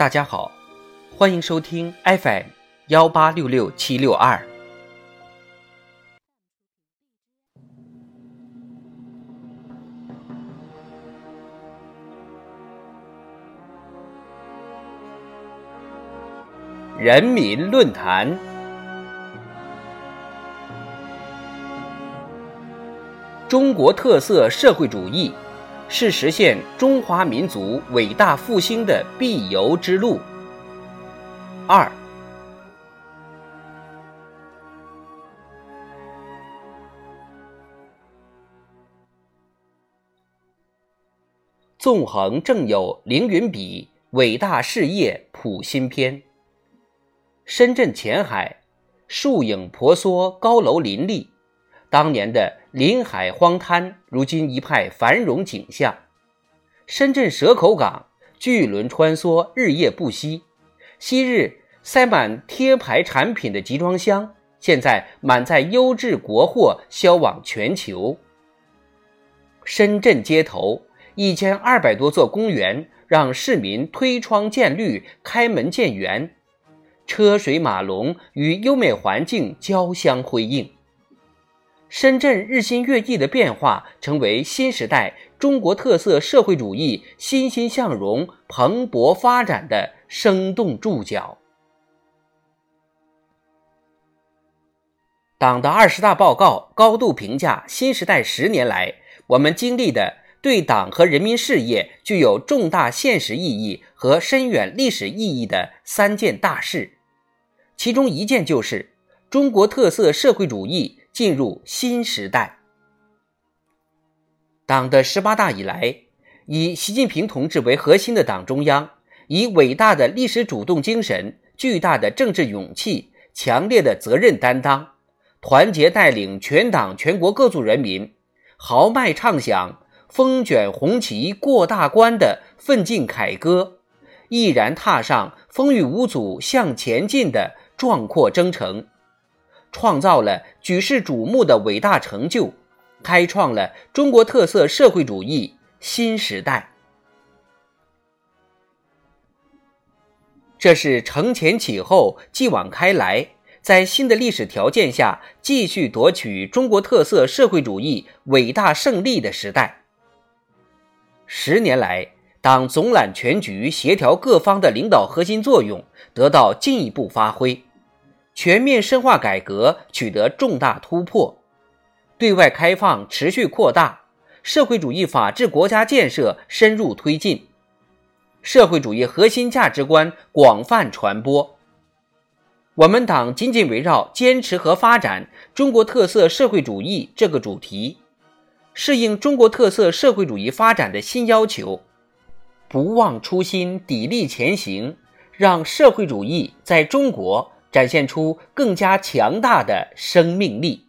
大家好，欢迎收听 FM 幺八六六七六二。人民论坛，中国特色社会主义是实现中华民族伟大复兴的必由之路。二，纵横正有凌云笔，伟大事业谱新篇。深圳前海，树影婆娑，高楼林立。当年的临海荒滩，如今一派繁荣景象。深圳蛇口港，巨轮穿梭，日夜不息。昔日塞满贴牌产品的集装箱，现在满载优质国货，销往全球。深圳街头，一千二百多座公园，让市民推窗见绿，开门见园。车水马龙与优美环境交相辉映，深圳日新月异的变化，成为新时代中国特色社会主义欣欣向荣、蓬勃发展的生动注脚。党的二十大报告高度评价新时代十年来我们经历的对党和人民事业具有重大现实意义和深远历史意义的三件大事。其中一件就是中国特色社会主义进入新时代。党的十八大以来，以习近平同志为核心的党中央，以伟大的历史主动精神、巨大的政治勇气、强烈的责任担当，团结带领全党全国各族人民，豪迈唱响“风卷红旗过大关”的奋进凯歌，毅然踏上风雨无阻向前进的。壮阔征程，创造了举世瞩目的伟大成就，开创了中国特色社会主义新时代。这是承前启后、继往开来，在新的历史条件下继续夺取中国特色社会主义伟大胜利的时代。十年来，党总揽全局、协调各方的领导核心作用得到进一步发挥。全面深化改革取得重大突破，对外开放持续扩大，社会主义法治国家建设深入推进，社会主义核心价值观广泛传播。我们党紧紧围绕坚持和发展中国特色社会主义这个主题，适应中国特色社会主义发展的新要求，不忘初心，砥砺前行，让社会主义在中国。展现出更加强大的生命力。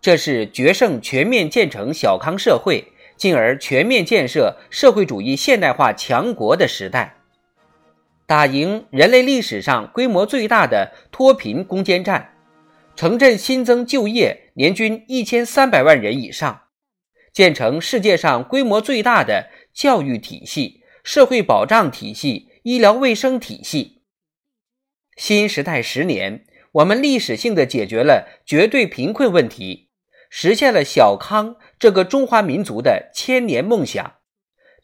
这是决胜全面建成小康社会，进而全面建设社会主义现代化强国的时代，打赢人类历史上规模最大的脱贫攻坚战，城镇新增就业年均一千三百万人以上，建成世界上规模最大的教育体系。社会保障体系、医疗卫生体系。新时代十年，我们历史性的解决了绝对贫困问题，实现了小康这个中华民族的千年梦想，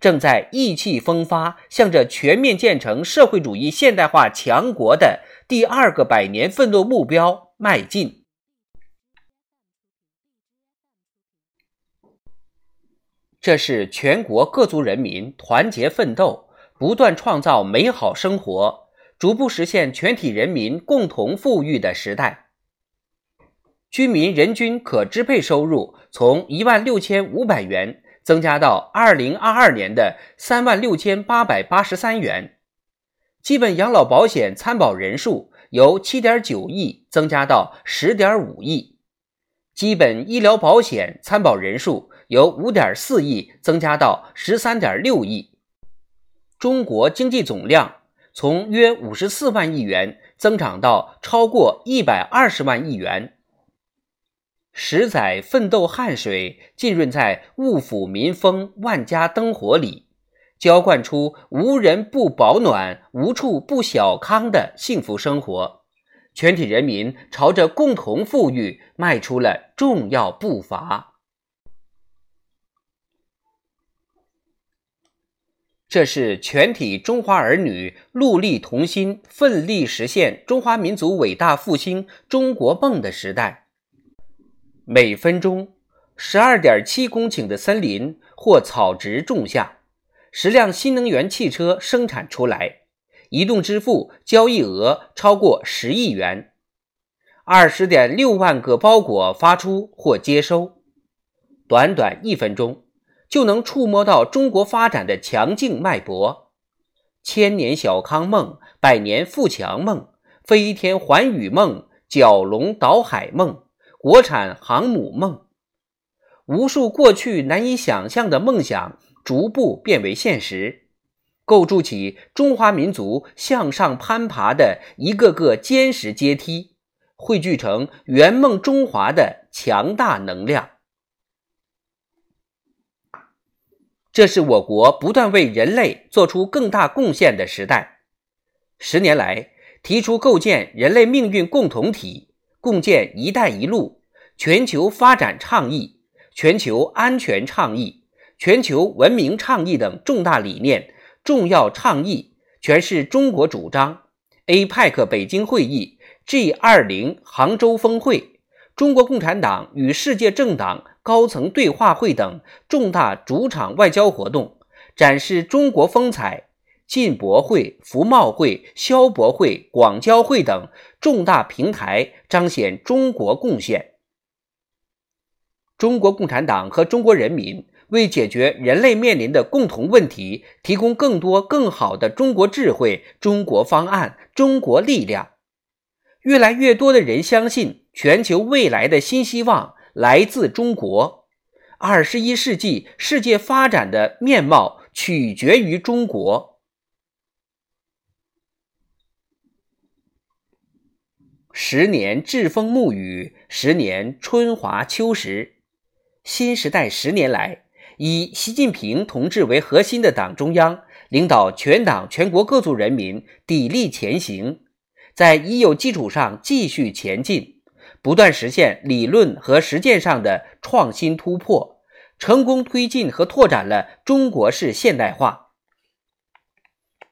正在意气风发，向着全面建成社会主义现代化强国的第二个百年奋斗目标迈进。这是全国各族人民团结奋斗，不断创造美好生活，逐步实现全体人民共同富裕的时代。居民人均可支配收入从一万六千五百元增加到二零二二年的三万六千八百八十三元，基本养老保险参保人数由七点九亿增加到十点五亿，基本医疗保险参保人数。由五点四亿增加到十三点六亿，中国经济总量从约五十四万亿元增长到超过一百二十万亿元。十载奋斗汗水浸润在物阜民丰、万家灯火里，浇灌出无人不保暖、无处不小康的幸福生活。全体人民朝着共同富裕迈出了重要步伐。这是全体中华儿女戮力同心、奋力实现中华民族伟大复兴中国梦的时代。每分钟，十二点七公顷的森林或草植种下，十辆新能源汽车生产出来，移动支付交易额超过十亿元，二十点六万个包裹发出或接收，短短一分钟就能触摸到中国发展的强劲脉搏，千年小康梦、百年富强梦、飞天环宇梦、蛟龙岛海梦。国产航母梦，无数过去难以想象的梦想逐步变为现实，构筑起中华民族向上攀爬的一个个坚实阶梯，汇聚成圆梦中华的强大能量。这是我国不断为人类做出更大贡献的时代。十年来，提出构建人类命运共同体。共建“一带一路”全球发展倡议、全球安全倡议、全球文明倡议等重大理念、重要倡议，全是中国主张。APEC 北京会议、G20 杭州峰会、中国共产党与世界政党高层对话会等重大主场外交活动，展示中国风采。进博会、服贸会、消博会、广交会等重大平台，彰显中国贡献。中国共产党和中国人民为解决人类面临的共同问题，提供更多更好的中国智慧、中国方案、中国力量。越来越多的人相信，全球未来的新希望来自中国。二十一世纪世界发展的面貌取决于中国。十年栉风沐雨，十年春华秋实。新时代十年来，以习近平同志为核心的党中央领导全党全国各族人民砥砺前行，在已有基础上继续前进，不断实现理论和实践上的创新突破，成功推进和拓展了中国式现代化。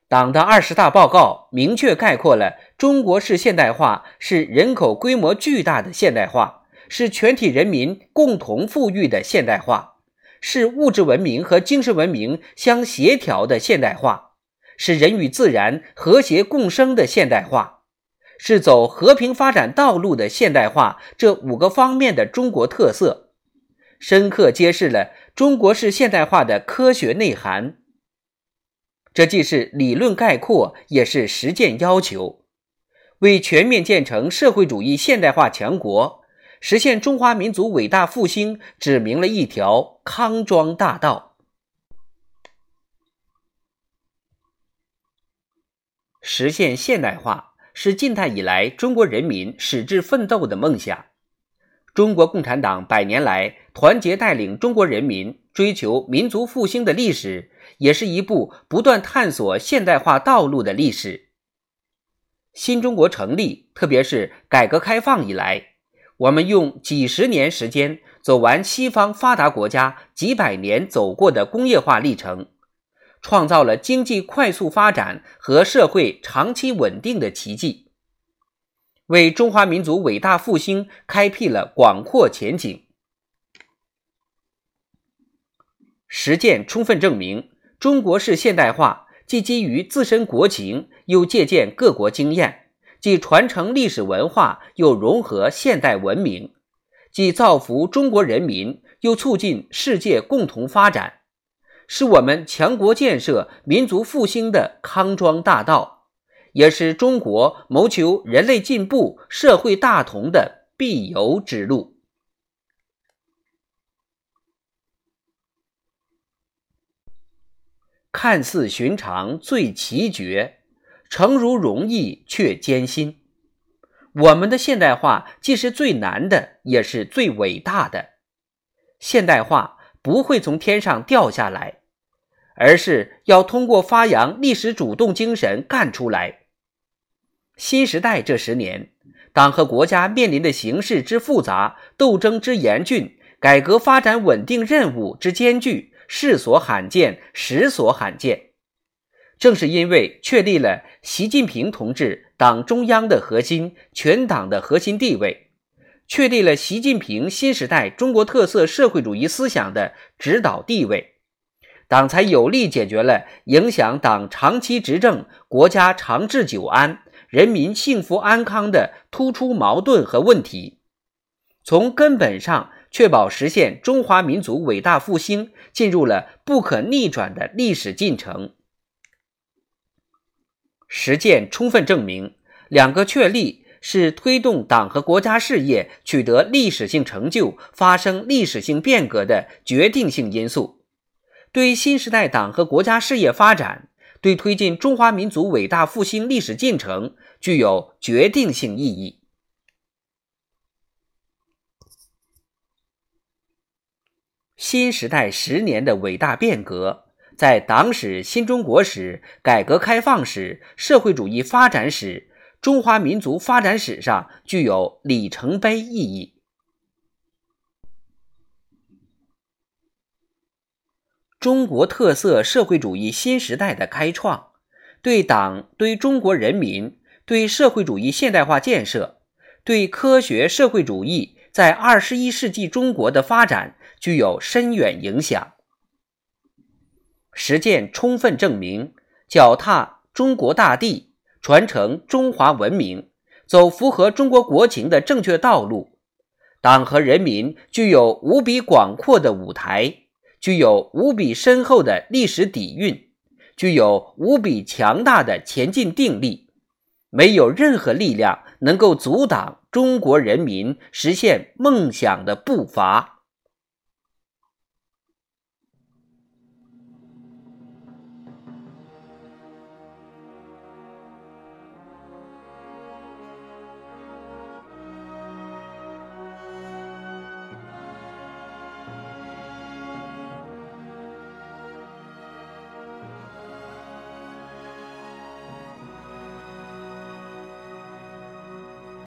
党的二十大报告明确概括了中国式现代化是人口规模巨大的现代化，是全体人民共同富裕的现代化，是物质文明和精神文明相协调的现代化，是人与自然和谐共生的现代化，是走和平发展道路的现代化。这五个方面的中国特色，深刻揭示了中国式现代化的科学内涵。这既是理论概括，也是实践要求，为全面建成社会主义现代化强国、实现中华民族伟大复兴指明了一条康庄大道。实现现代化是近代以来中国人民矢志奋斗的梦想。中国共产党百年来团结带领中国人民追求民族复兴的历史。也是一部不断探索现代化道路的历史。新中国成立，特别是改革开放以来，我们用几十年时间走完西方发达国家几百年走过的工业化历程，创造了经济快速发展和社会长期稳定的奇迹，为中华民族伟大复兴开辟了广阔前景。实践充分证明。中国式现代化既基于自身国情，又借鉴各国经验；既传承历史文化，又融合现代文明；既造福中国人民，又促进世界共同发展，是我们强国建设、民族复兴的康庄大道，也是中国谋求人类进步、社会大同的必由之路。看似寻常最奇绝，诚如容易却艰辛。我们的现代化既是最难的，也是最伟大的。现代化不会从天上掉下来，而是要通过发扬历史主动精神干出来。新时代这十年，党和国家面临的形势之复杂、斗争之严峻、改革发展稳定任务之艰巨，世所罕见，时所罕见。正是因为确立了习近平同志党中央的核心、全党的核心地位，确立了习近平新时代中国特色社会主义思想的指导地位，党才有力解决了影响党长期执政、国家长治久安、人民幸福安康的突出矛盾和问题，从根本上确保实现中华民族伟大复兴进入了不可逆转的历史进程。实践充分证明，两个确立是推动党和国家事业取得历史性成就、发生历史性变革的决定性因素，对新时代党和国家事业发展、对推进中华民族伟大复兴历史进程具有决定性意义。新时代十年的伟大变革。在党史、新中国史、改革开放史、社会主义发展史、中华民族发展史上具有里程碑意义。中国特色社会主义新时代的开创，对党、对中国人民、对社会主义现代化建设、对科学社会主义在二十一世纪中国的发展具有深远影响。实践充分证明，脚踏中国大地，传承中华文明，走符合中国国情的正确道路。党和人民具有无比广阔的舞台，具有无比深厚的历史底蕴，具有无比强大的前进定力。没有任何力量能够阻挡中国人民实现梦想的步伐。